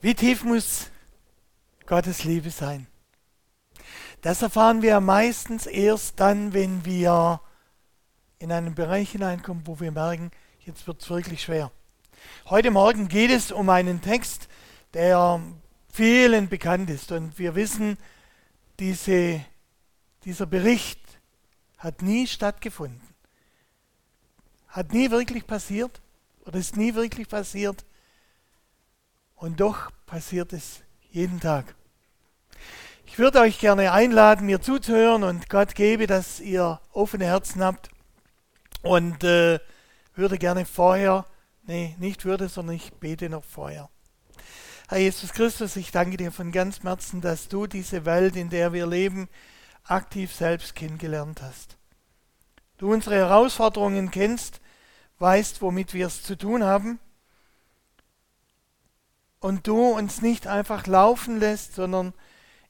Wie tief muss Gottes Liebe sein? Das erfahren wir meistens erst dann, wenn wir in einen Bereich hineinkommen, wo wir merken, jetzt wird es wirklich schwer. Heute Morgen geht es um einen Text, der vielen bekannt ist. Und wir wissen, diese, dieser Bericht hat nie stattgefunden. Hat nie wirklich passiert oder ist nie wirklich passiert. Und doch passiert es jeden Tag. Ich würde euch gerne einladen, mir zuzuhören und Gott gebe, dass ihr offene Herzen habt und äh, würde gerne vorher, nee, nicht würde, sondern ich bete noch vorher. Herr Jesus Christus, ich danke dir von ganzem Herzen, dass du diese Welt, in der wir leben, aktiv selbst kennengelernt hast. Du unsere Herausforderungen kennst, weißt, womit wir es zu tun haben und du uns nicht einfach laufen lässt, sondern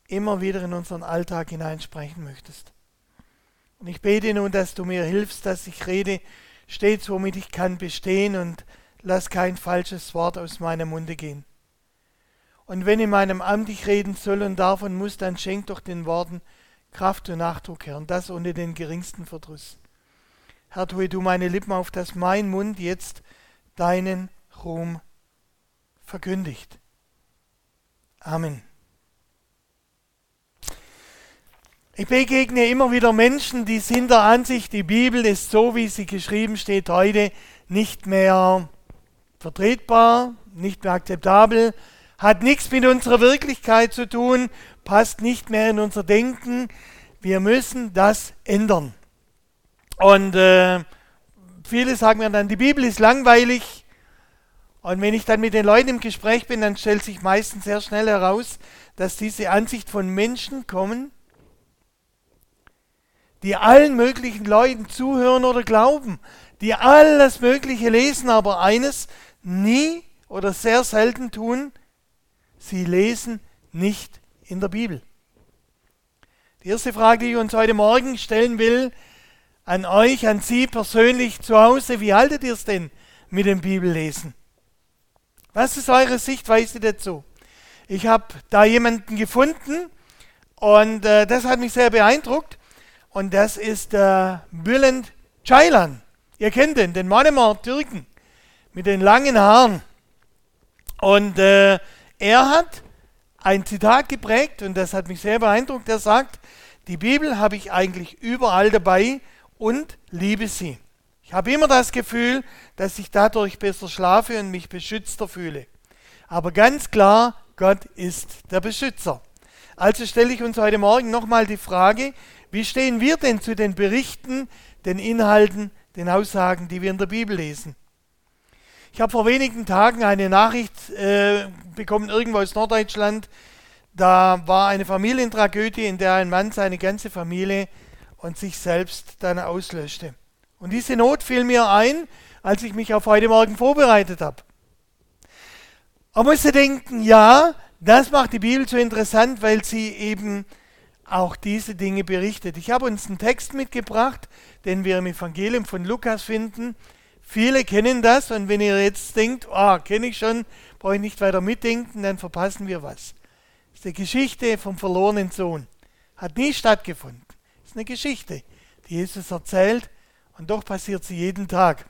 immer wieder in unseren Alltag hineinsprechen möchtest. Und ich bete nun, dass du mir hilfst, dass ich rede stets, womit ich kann bestehen und lass kein falsches Wort aus meinem Munde gehen. Und wenn in meinem Amt ich reden soll und darf und muss, dann schenk doch den Worten Kraft und Nachdruck, Herr, und das ohne den geringsten Verdruss. Herr, tue du meine Lippen auf, dass mein Mund jetzt deinen Ruhm verkündigt. Amen. Ich begegne immer wieder Menschen, die sind der Ansicht, die Bibel ist so, wie sie geschrieben steht, heute nicht mehr vertretbar, nicht mehr akzeptabel, hat nichts mit unserer Wirklichkeit zu tun, passt nicht mehr in unser Denken. Wir müssen das ändern. Und äh, viele sagen mir dann, die Bibel ist langweilig. Und wenn ich dann mit den Leuten im Gespräch bin, dann stellt sich meistens sehr schnell heraus, dass diese Ansicht von Menschen kommen, die allen möglichen Leuten zuhören oder glauben, die alles Mögliche lesen, aber eines nie oder sehr selten tun, sie lesen nicht in der Bibel. Die erste Frage, die ich uns heute Morgen stellen will, an euch, an Sie persönlich zu Hause, wie haltet ihr es denn mit dem Bibellesen? Was ist eure Sichtweise dazu? Ich habe da jemanden gefunden und äh, das hat mich sehr beeindruckt und das ist der Bülent Ceylan. Ihr kennt den, den Manemar Türken mit den langen Haaren. Und äh, er hat ein Zitat geprägt und das hat mich sehr beeindruckt. Er sagt, die Bibel habe ich eigentlich überall dabei und liebe sie. Ich habe immer das Gefühl, dass ich dadurch besser schlafe und mich beschützter fühle. Aber ganz klar, Gott ist der Beschützer. Also stelle ich uns heute Morgen nochmal die Frage, wie stehen wir denn zu den Berichten, den Inhalten, den Aussagen, die wir in der Bibel lesen? Ich habe vor wenigen Tagen eine Nachricht äh, bekommen, irgendwo aus Norddeutschland. Da war eine Familientragödie, in der ein Mann seine ganze Familie und sich selbst dann auslöschte. Und diese Not fiel mir ein, als ich mich auf heute Morgen vorbereitet habe. Man musste denken, ja, das macht die Bibel so interessant, weil sie eben auch diese Dinge berichtet. Ich habe uns einen Text mitgebracht, den wir im Evangelium von Lukas finden. Viele kennen das und wenn ihr jetzt denkt, oh, kenne ich schon, brauche ich nicht weiter mitdenken, dann verpassen wir was. Das ist die Geschichte vom verlorenen Sohn. Hat nie stattgefunden. Das ist eine Geschichte, die Jesus erzählt und doch passiert sie jeden Tag.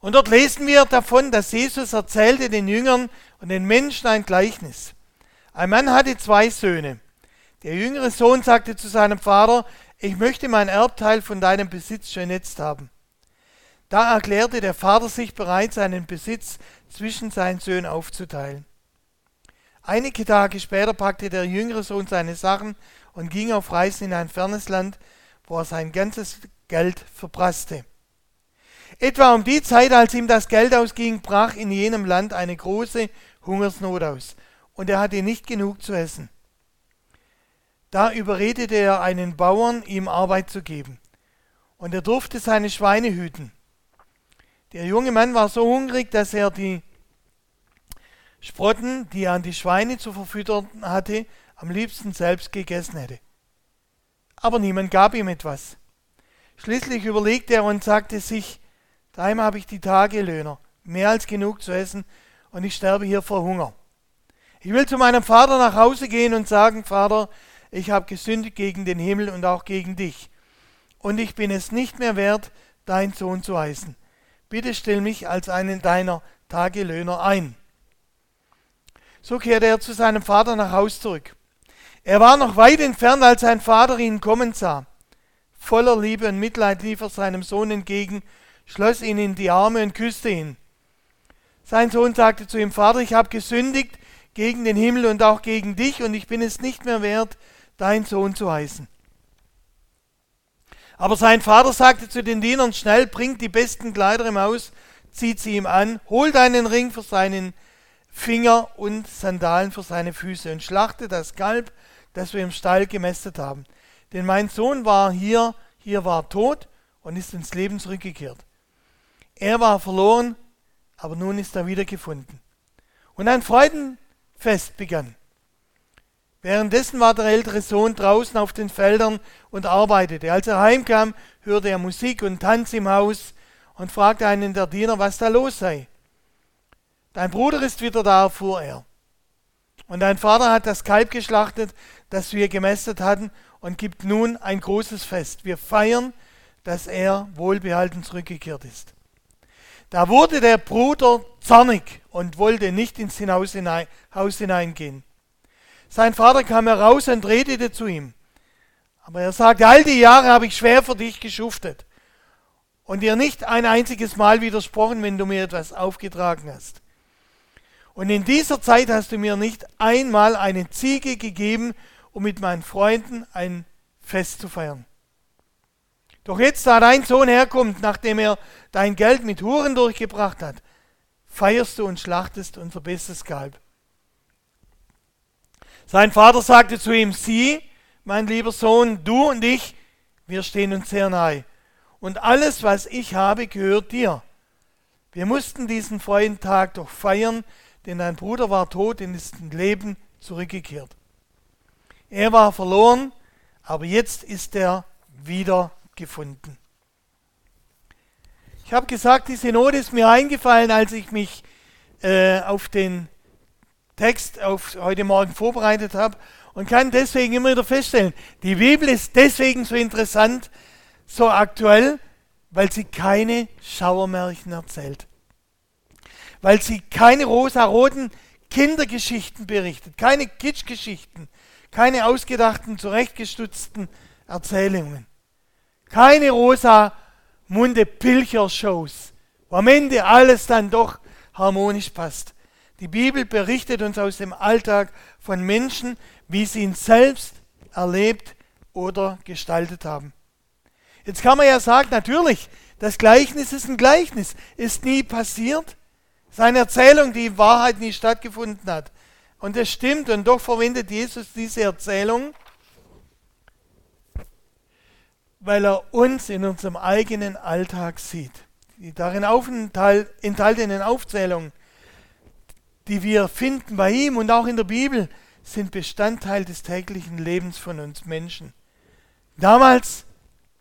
Und dort lesen wir davon, dass Jesus erzählte den Jüngern und den Menschen ein Gleichnis. Ein Mann hatte zwei Söhne. Der jüngere Sohn sagte zu seinem Vater, ich möchte mein Erbteil von deinem Besitz schon jetzt haben. Da erklärte der Vater sich bereit, seinen Besitz zwischen seinen Söhnen aufzuteilen. Einige Tage später packte der jüngere Sohn seine Sachen und ging auf Reisen in ein fernes Land, wo er sein ganzes Geld verprasste. Etwa um die Zeit, als ihm das Geld ausging, brach in jenem Land eine große Hungersnot aus und er hatte nicht genug zu essen. Da überredete er einen Bauern, ihm Arbeit zu geben. Und er durfte seine Schweine hüten. Der junge Mann war so hungrig, dass er die Sprotten, die er an die Schweine zu verfüttern hatte, am liebsten selbst gegessen hätte. Aber niemand gab ihm etwas. Schließlich überlegte er und sagte sich, daheim habe ich die Tagelöhner, mehr als genug zu essen und ich sterbe hier vor Hunger. Ich will zu meinem Vater nach Hause gehen und sagen, Vater, ich habe gesündigt gegen den Himmel und auch gegen dich. Und ich bin es nicht mehr wert, dein Sohn zu heißen. Bitte stell mich als einen deiner Tagelöhner ein. So kehrte er zu seinem Vater nach Haus zurück. Er war noch weit entfernt, als sein Vater ihn kommen sah. Voller Liebe und Mitleid lief er seinem Sohn entgegen, schloss ihn in die Arme und küsste ihn. Sein Sohn sagte zu ihm, Vater, ich habe gesündigt gegen den Himmel und auch gegen dich, und ich bin es nicht mehr wert, dein Sohn zu heißen. Aber sein Vater sagte zu den Dienern, schnell, bringt die besten Kleider im Haus, zieht sie ihm an, holt einen Ring für seinen Finger und Sandalen für seine Füße und schlachte das Kalb, das wir im Stall gemästet haben. Denn mein Sohn war hier, hier war tot und ist ins Leben zurückgekehrt. Er war verloren, aber nun ist er wiedergefunden. Und ein Freudenfest begann. Währenddessen war der ältere Sohn draußen auf den Feldern und arbeitete. Als er heimkam, hörte er Musik und Tanz im Haus und fragte einen der Diener, was da los sei. Dein Bruder ist wieder da, fuhr er. Und dein Vater hat das Kalb geschlachtet, das wir gemästet hatten, und gibt nun ein großes Fest. Wir feiern, dass er wohlbehalten zurückgekehrt ist. Da wurde der Bruder zornig und wollte nicht ins Haus, hinein, Haus hineingehen. Sein Vater kam heraus und redete zu ihm. Aber er sagte, all die Jahre habe ich schwer für dich geschuftet und dir nicht ein einziges Mal widersprochen, wenn du mir etwas aufgetragen hast. Und in dieser Zeit hast du mir nicht einmal eine Ziege gegeben, um mit meinen Freunden ein Fest zu feiern. Doch jetzt, da dein Sohn herkommt, nachdem er dein Geld mit Huren durchgebracht hat, feierst du und schlachtest unser bestes Kalb. Sein Vater sagte zu ihm, sieh, mein lieber Sohn, du und ich, wir stehen uns sehr nahe. Und alles, was ich habe, gehört dir. Wir mussten diesen freien Tag doch feiern, denn dein Bruder war tot und ist ins Leben zurückgekehrt. Er war verloren, aber jetzt ist er wieder gefunden. Ich habe gesagt, die Synode ist mir eingefallen, als ich mich äh, auf den Text auf heute Morgen vorbereitet habe und kann deswegen immer wieder feststellen, die Bibel ist deswegen so interessant, so aktuell, weil sie keine Schauermärchen erzählt weil sie keine rosaroten Kindergeschichten berichtet, keine Kitschgeschichten, keine ausgedachten, zurechtgestutzten Erzählungen, keine rosa Munde Pilcher-Shows, wo am Ende alles dann doch harmonisch passt. Die Bibel berichtet uns aus dem Alltag von Menschen, wie sie ihn selbst erlebt oder gestaltet haben. Jetzt kann man ja sagen, natürlich, das Gleichnis ist ein Gleichnis, ist nie passiert, seine Erzählung, die in Wahrheit nie stattgefunden hat. Und das stimmt, und doch verwendet Jesus diese Erzählung, weil er uns in unserem eigenen Alltag sieht. Die darin enthaltenen Aufzählungen, die wir finden bei ihm und auch in der Bibel, sind Bestandteil des täglichen Lebens von uns Menschen. Damals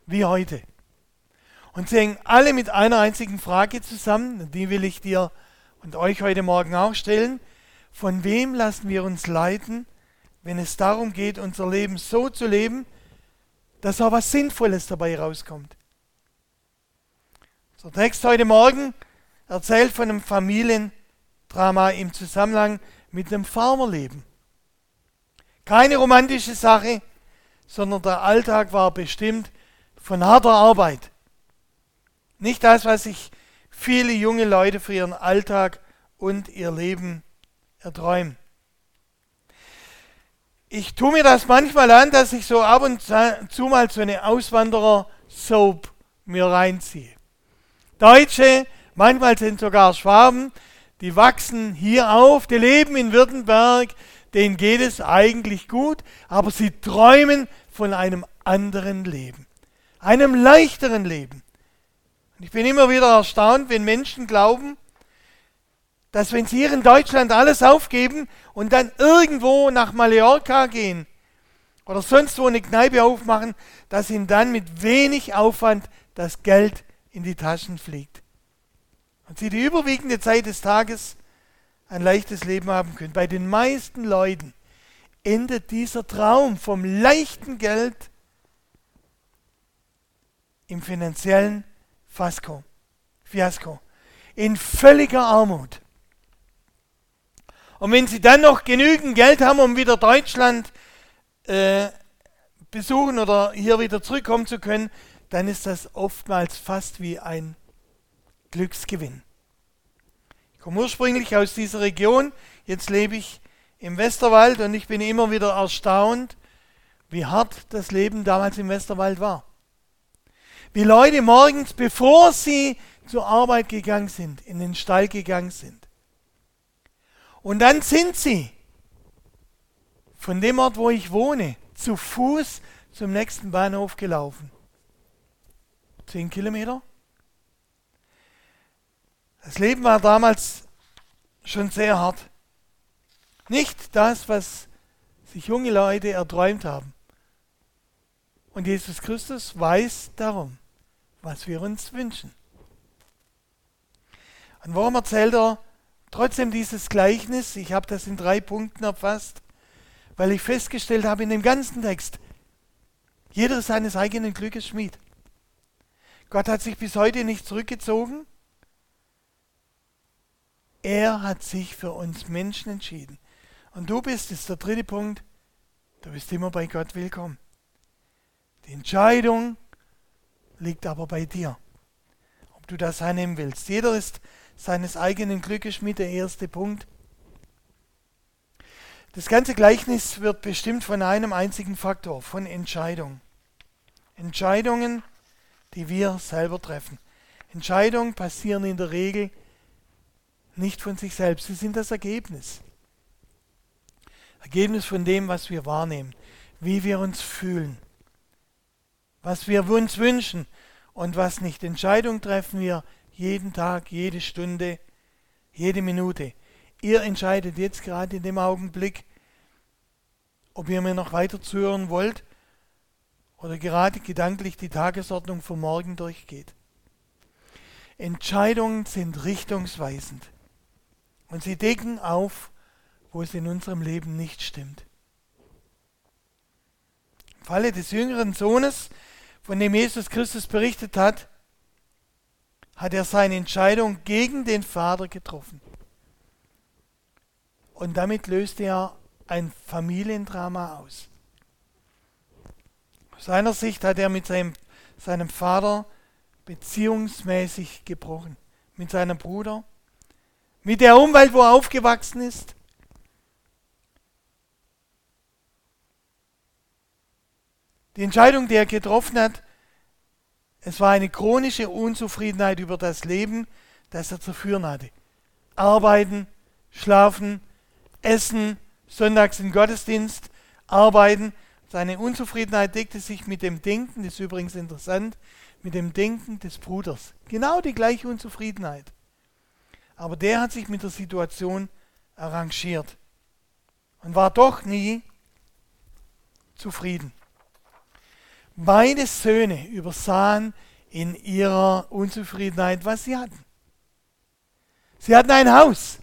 wie heute. Und sie hängen alle mit einer einzigen Frage zusammen, die will ich dir und euch heute Morgen auch stellen, von wem lassen wir uns leiten, wenn es darum geht, unser Leben so zu leben, dass auch was Sinnvolles dabei rauskommt. Der Text heute Morgen erzählt von einem Familiendrama im Zusammenhang mit dem Farmerleben. Keine romantische Sache, sondern der Alltag war bestimmt von harter Arbeit. Nicht das, was sich viele junge Leute für ihren Alltag und ihr Leben erträumen. Ich tue mir das manchmal an, dass ich so ab und zu mal so eine Auswanderer-Soap mir reinziehe. Deutsche, manchmal sind sogar Schwaben, die wachsen hier auf, die leben in Württemberg, denen geht es eigentlich gut, aber sie träumen von einem anderen Leben, einem leichteren Leben. Und ich bin immer wieder erstaunt, wenn Menschen glauben, dass wenn sie hier in Deutschland alles aufgeben und dann irgendwo nach Mallorca gehen oder sonst wo eine Kneipe aufmachen, dass ihnen dann mit wenig Aufwand das Geld in die Taschen fliegt. Und sie die überwiegende Zeit des Tages ein leichtes Leben haben können. Bei den meisten Leuten endet dieser Traum vom leichten Geld im finanziellen Fiasko, Fiasko in völliger Armut. Und wenn sie dann noch genügend Geld haben, um wieder Deutschland äh, besuchen oder hier wieder zurückkommen zu können, dann ist das oftmals fast wie ein Glücksgewinn. Ich komme ursprünglich aus dieser Region, jetzt lebe ich im Westerwald und ich bin immer wieder erstaunt, wie hart das Leben damals im Westerwald war. Wie Leute morgens, bevor sie zur Arbeit gegangen sind, in den Stall gegangen sind. Und dann sind sie von dem Ort, wo ich wohne, zu Fuß zum nächsten Bahnhof gelaufen. Zehn Kilometer. Das Leben war damals schon sehr hart. Nicht das, was sich junge Leute erträumt haben. Und Jesus Christus weiß darum, was wir uns wünschen. Und warum erzählt er trotzdem dieses Gleichnis? Ich habe das in drei Punkten erfasst, weil ich festgestellt habe in dem ganzen Text, jeder ist seines eigenen Glückes Schmied. Gott hat sich bis heute nicht zurückgezogen. Er hat sich für uns Menschen entschieden. Und du bist, ist der dritte Punkt, du bist immer bei Gott willkommen. Die Entscheidung liegt aber bei dir, ob du das annehmen willst. Jeder ist seines eigenen Glückes mit der erste Punkt. Das ganze Gleichnis wird bestimmt von einem einzigen Faktor, von Entscheidung. Entscheidungen, die wir selber treffen. Entscheidungen passieren in der Regel nicht von sich selbst, sie sind das Ergebnis. Ergebnis von dem, was wir wahrnehmen, wie wir uns fühlen, was wir uns wünschen und was nicht. Entscheidungen treffen wir jeden Tag, jede Stunde, jede Minute. Ihr entscheidet jetzt gerade in dem Augenblick, ob ihr mir noch weiter zuhören wollt oder gerade gedanklich die Tagesordnung für morgen durchgeht. Entscheidungen sind richtungsweisend und sie decken auf, wo es in unserem Leben nicht stimmt. Im Falle des jüngeren Sohnes, von dem Jesus Christus berichtet hat, hat er seine Entscheidung gegen den Vater getroffen. Und damit löste er ein Familiendrama aus. Aus seiner Sicht hat er mit seinem, seinem Vater beziehungsmäßig gebrochen. Mit seinem Bruder, mit der Umwelt, wo er aufgewachsen ist. Die Entscheidung, die er getroffen hat, es war eine chronische Unzufriedenheit über das Leben, das er zu führen hatte. Arbeiten, schlafen, essen, sonntags im Gottesdienst, arbeiten. Seine Unzufriedenheit deckte sich mit dem Denken, das ist übrigens interessant, mit dem Denken des Bruders. Genau die gleiche Unzufriedenheit. Aber der hat sich mit der Situation arrangiert und war doch nie zufrieden. Beide Söhne übersahen in ihrer Unzufriedenheit, was sie hatten. Sie hatten ein Haus,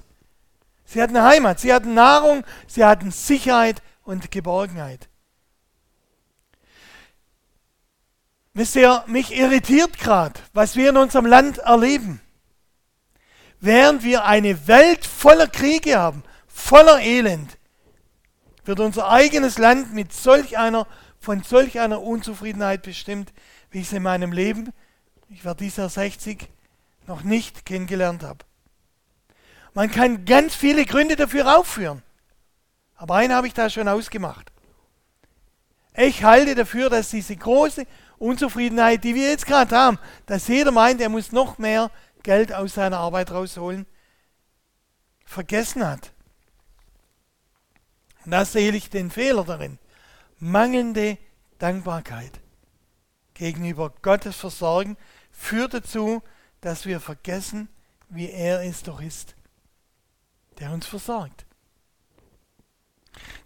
sie hatten Heimat, sie hatten Nahrung, sie hatten Sicherheit und Geborgenheit. Wisst ihr, mich irritiert gerade, was wir in unserem Land erleben. Während wir eine Welt voller Kriege haben, voller Elend, wird unser eigenes Land mit solch einer von solch einer Unzufriedenheit bestimmt, wie ich es in meinem Leben, ich war dieser 60, noch nicht kennengelernt habe. Man kann ganz viele Gründe dafür aufführen. Aber einen habe ich da schon ausgemacht. Ich halte dafür, dass diese große Unzufriedenheit, die wir jetzt gerade haben, dass jeder meint, er muss noch mehr Geld aus seiner Arbeit rausholen, vergessen hat. Und da sehe ich den Fehler darin mangelnde Dankbarkeit gegenüber Gottes Versorgen führt dazu, dass wir vergessen, wie er es doch ist, der uns versorgt.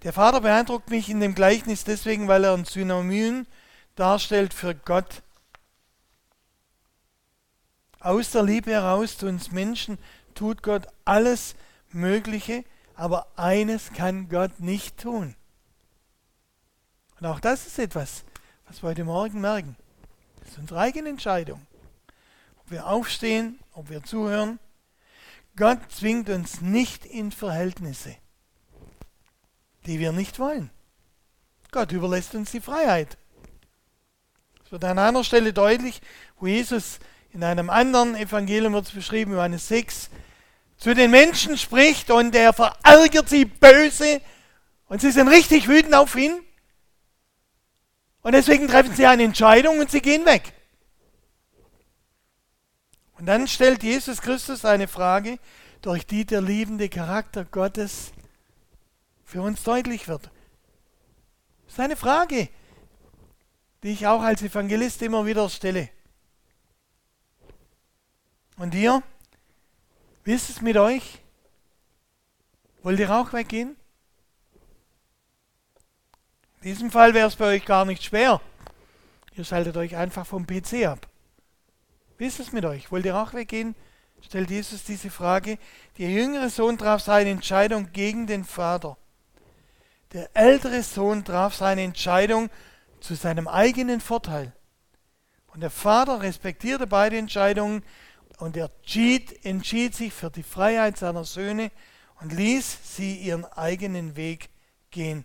Der Vater beeindruckt mich in dem Gleichnis deswegen, weil er ein Synonym darstellt für Gott. Aus der Liebe heraus zu uns Menschen tut Gott alles Mögliche, aber eines kann Gott nicht tun. Und auch das ist etwas, was wir heute Morgen merken. Das ist unsere eigene Entscheidung. Ob wir aufstehen, ob wir zuhören. Gott zwingt uns nicht in Verhältnisse, die wir nicht wollen. Gott überlässt uns die Freiheit. Es wird an einer Stelle deutlich, wo Jesus in einem anderen Evangelium wird es beschrieben, Johannes 6, zu den Menschen spricht und er verärgert sie böse und sie sind richtig wütend auf ihn. Und deswegen treffen sie eine Entscheidung und sie gehen weg. Und dann stellt Jesus Christus eine Frage, durch die der liebende Charakter Gottes für uns deutlich wird. Das ist eine Frage, die ich auch als Evangelist immer wieder stelle. Und ihr? Wie ist es mit euch? Wollt ihr auch weggehen? In diesem Fall wäre es bei euch gar nicht schwer. Ihr schaltet euch einfach vom PC ab. Wie ist es mit euch? Wollt ihr auch weggehen? Stellt Jesus diese Frage. Der jüngere Sohn traf seine Entscheidung gegen den Vater. Der ältere Sohn traf seine Entscheidung zu seinem eigenen Vorteil. Und der Vater respektierte beide Entscheidungen und er entschied, entschied sich für die Freiheit seiner Söhne und ließ sie ihren eigenen Weg gehen.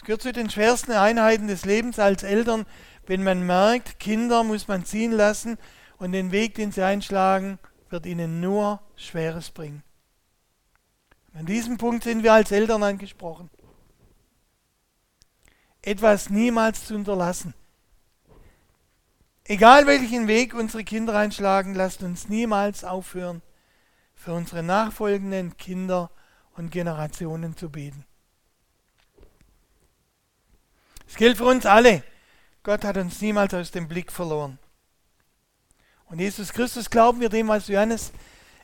Es gehört zu den schwersten Einheiten des Lebens als Eltern, wenn man merkt, Kinder muss man ziehen lassen und den Weg, den sie einschlagen, wird ihnen nur Schweres bringen. An diesem Punkt sind wir als Eltern angesprochen. Etwas niemals zu unterlassen. Egal welchen Weg unsere Kinder einschlagen, lasst uns niemals aufhören, für unsere nachfolgenden Kinder und Generationen zu beten. Es gilt für uns alle. Gott hat uns niemals aus dem Blick verloren. Und Jesus Christus glauben wir dem, was Johannes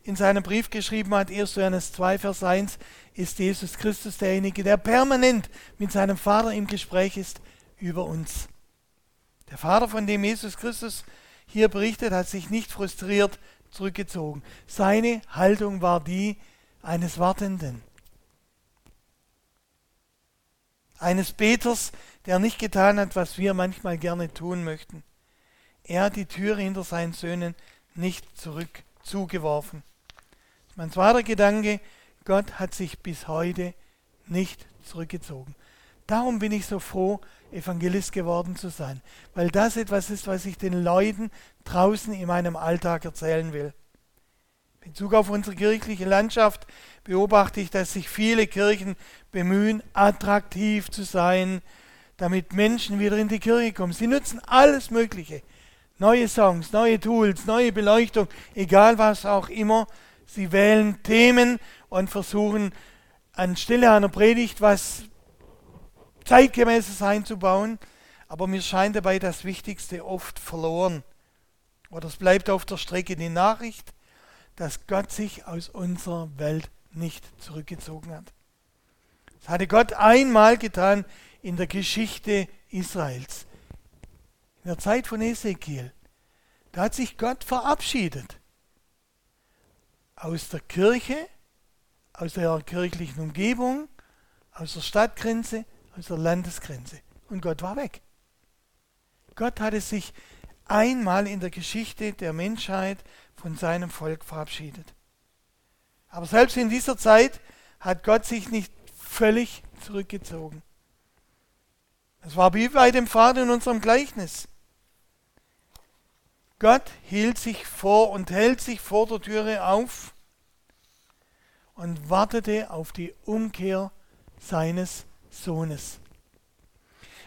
in seinem Brief geschrieben hat, 1. Johannes 2, Vers 1, ist Jesus Christus derjenige, der permanent mit seinem Vater im Gespräch ist über uns. Der Vater, von dem Jesus Christus hier berichtet, hat sich nicht frustriert zurückgezogen. Seine Haltung war die eines Wartenden. Eines Beters, der nicht getan hat, was wir manchmal gerne tun möchten. Er hat die Türe hinter seinen Söhnen nicht zurück zugeworfen. Mein zweiter Gedanke, Gott hat sich bis heute nicht zurückgezogen. Darum bin ich so froh, Evangelist geworden zu sein, weil das etwas ist, was ich den Leuten draußen in meinem Alltag erzählen will. In Bezug auf unsere kirchliche Landschaft beobachte ich, dass sich viele Kirchen bemühen, attraktiv zu sein, damit Menschen wieder in die Kirche kommen. Sie nutzen alles Mögliche. Neue Songs, neue Tools, neue Beleuchtung, egal was auch immer. Sie wählen Themen und versuchen anstelle einer Predigt was zeitgemäßes einzubauen, aber mir scheint dabei das Wichtigste oft verloren. Oder es bleibt auf der Strecke die Nachricht, dass Gott sich aus unserer Welt nicht zurückgezogen hat. Das hatte Gott einmal getan in der Geschichte Israels. In der Zeit von Ezekiel. Da hat sich Gott verabschiedet. Aus der Kirche, aus der kirchlichen Umgebung, aus der Stadtgrenze, aus der Landesgrenze. Und Gott war weg. Gott hatte sich einmal in der Geschichte der Menschheit von seinem Volk verabschiedet. Aber selbst in dieser Zeit hat Gott sich nicht völlig zurückgezogen. Es war wie bei dem Vater in unserem Gleichnis. Gott hielt sich vor und hält sich vor der Türe auf und wartete auf die Umkehr seines Sohnes.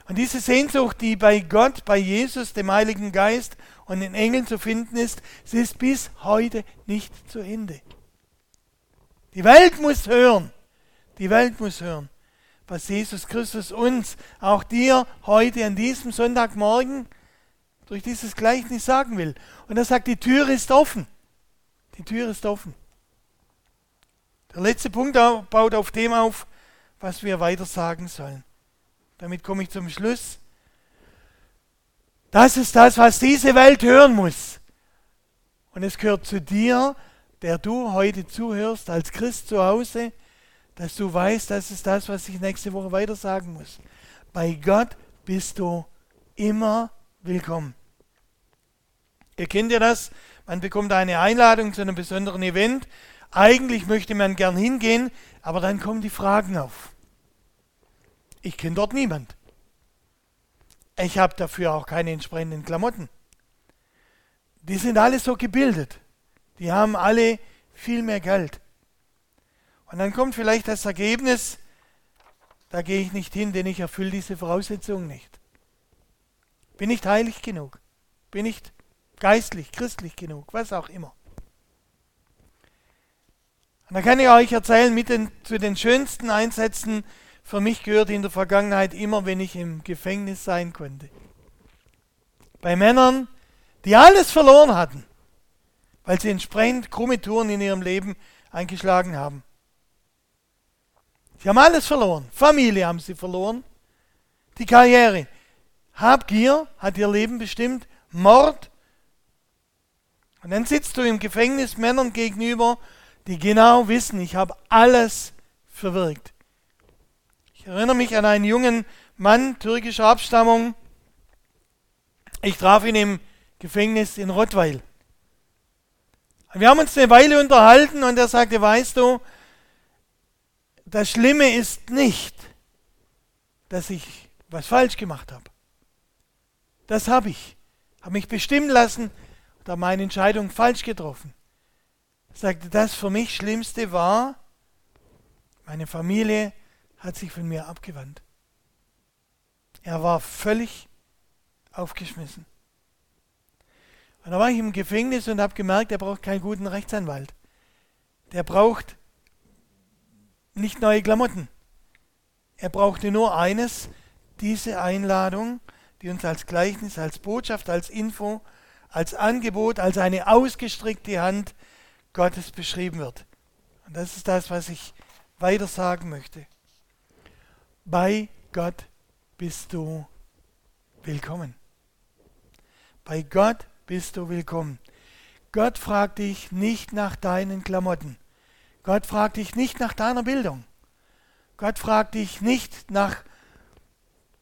Und diese Sehnsucht, die bei Gott, bei Jesus, dem Heiligen Geist und den Engeln zu finden ist, sie ist bis heute nicht zu Ende. Die Welt muss hören, die Welt muss hören, was Jesus Christus uns, auch dir heute an diesem Sonntagmorgen durch dieses Gleichnis sagen will. Und er sagt, die Tür ist offen. Die Tür ist offen. Der letzte Punkt baut auf dem auf, was wir weiter sagen sollen. Damit komme ich zum Schluss. Das ist das, was diese Welt hören muss. Und es gehört zu dir, der du heute zuhörst, als Christ zu Hause, dass du weißt, das ist das, was ich nächste Woche weiter sagen muss. Bei Gott bist du immer willkommen. Ihr kennt ja das, man bekommt eine Einladung zu einem besonderen Event. Eigentlich möchte man gern hingehen, aber dann kommen die Fragen auf. Ich kenne dort niemand. Ich habe dafür auch keine entsprechenden Klamotten. Die sind alle so gebildet. Die haben alle viel mehr Geld. Und dann kommt vielleicht das Ergebnis, da gehe ich nicht hin, denn ich erfülle diese Voraussetzungen nicht. Bin nicht heilig genug. Bin nicht geistlich, christlich genug, was auch immer. Und da kann ich euch erzählen, mit den, zu den schönsten Einsätzen für mich gehört in der Vergangenheit immer, wenn ich im Gefängnis sein konnte. Bei Männern, die alles verloren hatten, weil sie entsprechend krumme Touren in ihrem Leben eingeschlagen haben. Sie haben alles verloren. Familie haben sie verloren. Die Karriere. Habgier hat ihr Leben bestimmt. Mord. Und dann sitzt du im Gefängnis Männern gegenüber, die genau wissen, ich habe alles verwirkt. Ich erinnere mich an einen jungen Mann türkischer Abstammung. Ich traf ihn im Gefängnis in Rottweil. Wir haben uns eine Weile unterhalten und er sagte, weißt du, das Schlimme ist nicht, dass ich was falsch gemacht habe. Das habe ich. Habe mich bestimmen lassen oder meine Entscheidung falsch getroffen. Er sagte, das für mich Schlimmste war, meine Familie hat sich von mir abgewandt. Er war völlig aufgeschmissen. Und da war ich im Gefängnis und habe gemerkt, er braucht keinen guten Rechtsanwalt. Der braucht nicht neue Klamotten. Er brauchte nur eines, diese Einladung, die uns als Gleichnis, als Botschaft, als Info, als Angebot, als eine ausgestreckte Hand Gottes beschrieben wird. Und das ist das, was ich weiter sagen möchte. Bei Gott bist du willkommen. Bei Gott bist du willkommen. Gott fragt dich nicht nach deinen Klamotten. Gott fragt dich nicht nach deiner Bildung. Gott fragt dich nicht nach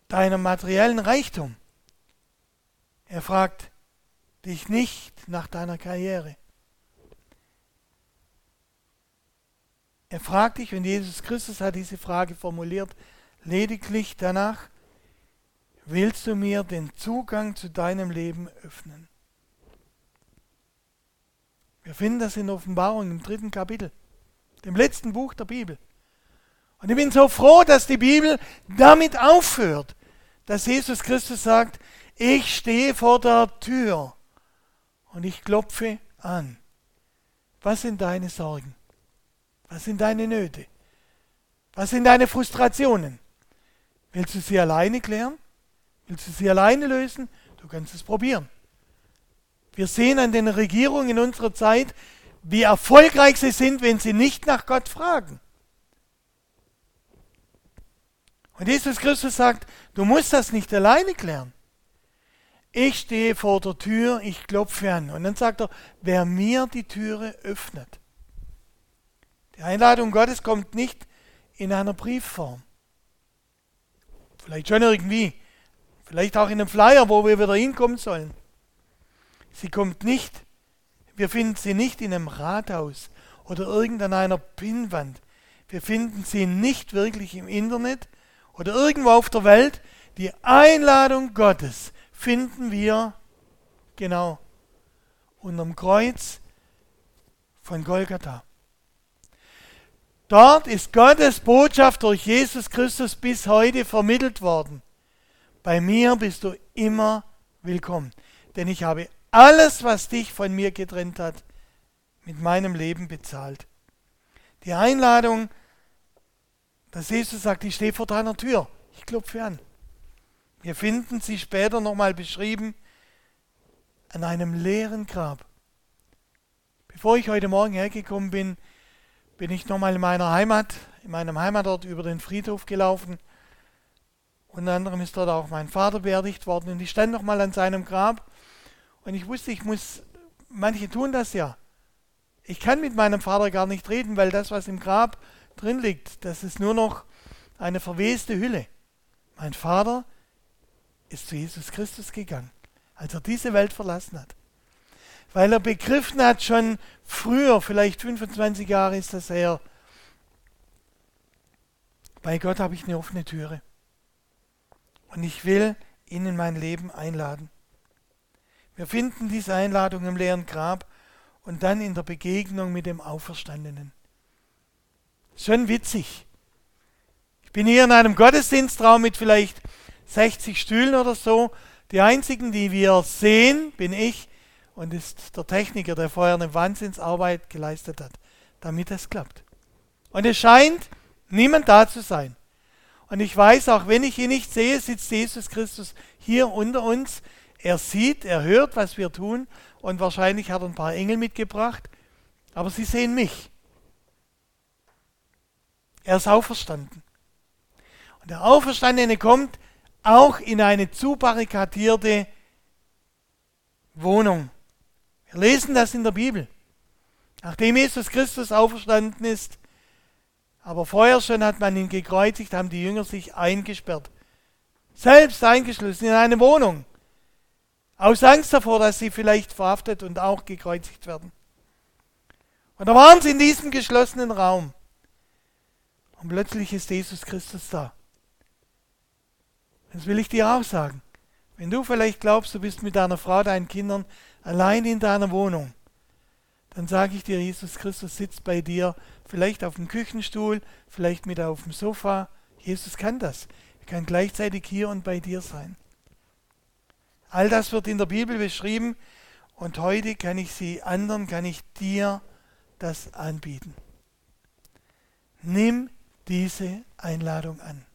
deinem materiellen Reichtum. Er fragt dich nicht nach deiner Karriere. Er fragt dich, und Jesus Christus hat diese Frage formuliert, lediglich danach, willst du mir den Zugang zu deinem Leben öffnen? Wir finden das in Offenbarung im dritten Kapitel, dem letzten Buch der Bibel. Und ich bin so froh, dass die Bibel damit aufhört, dass Jesus Christus sagt, ich stehe vor der Tür und ich klopfe an. Was sind deine Sorgen? Was sind deine Nöte? Was sind deine Frustrationen? Willst du sie alleine klären? Willst du sie alleine lösen? Du kannst es probieren. Wir sehen an den Regierungen in unserer Zeit, wie erfolgreich sie sind, wenn sie nicht nach Gott fragen. Und Jesus Christus sagt, du musst das nicht alleine klären. Ich stehe vor der Tür, ich klopfe an. Und dann sagt er, wer mir die Türe öffnet. Die Einladung Gottes kommt nicht in einer Briefform. Vielleicht schon irgendwie. Vielleicht auch in einem Flyer, wo wir wieder hinkommen sollen. Sie kommt nicht, wir finden sie nicht in einem Rathaus oder irgendeiner Pinnwand. Wir finden sie nicht wirklich im Internet oder irgendwo auf der Welt. Die Einladung Gottes finden wir genau unterm Kreuz von Golgatha. Dort ist Gottes Botschaft durch Jesus Christus bis heute vermittelt worden. Bei mir bist du immer willkommen, denn ich habe alles, was dich von mir getrennt hat, mit meinem Leben bezahlt. Die Einladung, dass Jesus sagt, ich stehe vor deiner Tür, ich klopfe an. Wir finden sie später nochmal beschrieben an einem leeren Grab. Bevor ich heute Morgen hergekommen bin, bin ich nochmal in meiner Heimat, in meinem Heimatort über den Friedhof gelaufen. Unter anderem ist dort auch mein Vater beerdigt worden und ich stand nochmal an seinem Grab und ich wusste, ich muss, manche tun das ja. Ich kann mit meinem Vater gar nicht reden, weil das, was im Grab drin liegt, das ist nur noch eine verweste Hülle. Mein Vater ist zu Jesus Christus gegangen, als er diese Welt verlassen hat. Weil er begriffen hat, schon früher, vielleicht 25 Jahre ist das her, bei Gott habe ich eine offene Türe. Und ich will ihn in mein Leben einladen. Wir finden diese Einladung im leeren Grab und dann in der Begegnung mit dem Auferstandenen. Schon witzig. Ich bin hier in einem Gottesdienstraum mit vielleicht 60 Stühlen oder so. Die einzigen, die wir sehen, bin ich und ist der Techniker, der vorher eine Wahnsinnsarbeit geleistet hat, damit es klappt. Und es scheint niemand da zu sein. Und ich weiß, auch wenn ich ihn nicht sehe, sitzt Jesus Christus hier unter uns. Er sieht, er hört, was wir tun und wahrscheinlich hat er ein paar Engel mitgebracht, aber sie sehen mich. Er ist auferstanden. Und der Auferstandene kommt auch in eine zubarrikadierte Wohnung. Wir lesen das in der Bibel. Nachdem Jesus Christus auferstanden ist, aber vorher schon hat man ihn gekreuzigt, haben die Jünger sich eingesperrt. Selbst eingeschlossen in eine Wohnung. Aus Angst davor, dass sie vielleicht verhaftet und auch gekreuzigt werden. Und da waren sie in diesem geschlossenen Raum. Und plötzlich ist Jesus Christus da. Das will ich dir auch sagen. Wenn du vielleicht glaubst, du bist mit deiner Frau, deinen Kindern allein in deiner Wohnung, dann sage ich dir, Jesus Christus sitzt bei dir, vielleicht auf dem Küchenstuhl, vielleicht mit auf dem Sofa. Jesus kann das. Er kann gleichzeitig hier und bei dir sein. All das wird in der Bibel beschrieben und heute kann ich sie anderen, kann ich dir das anbieten. Nimm diese Einladung an.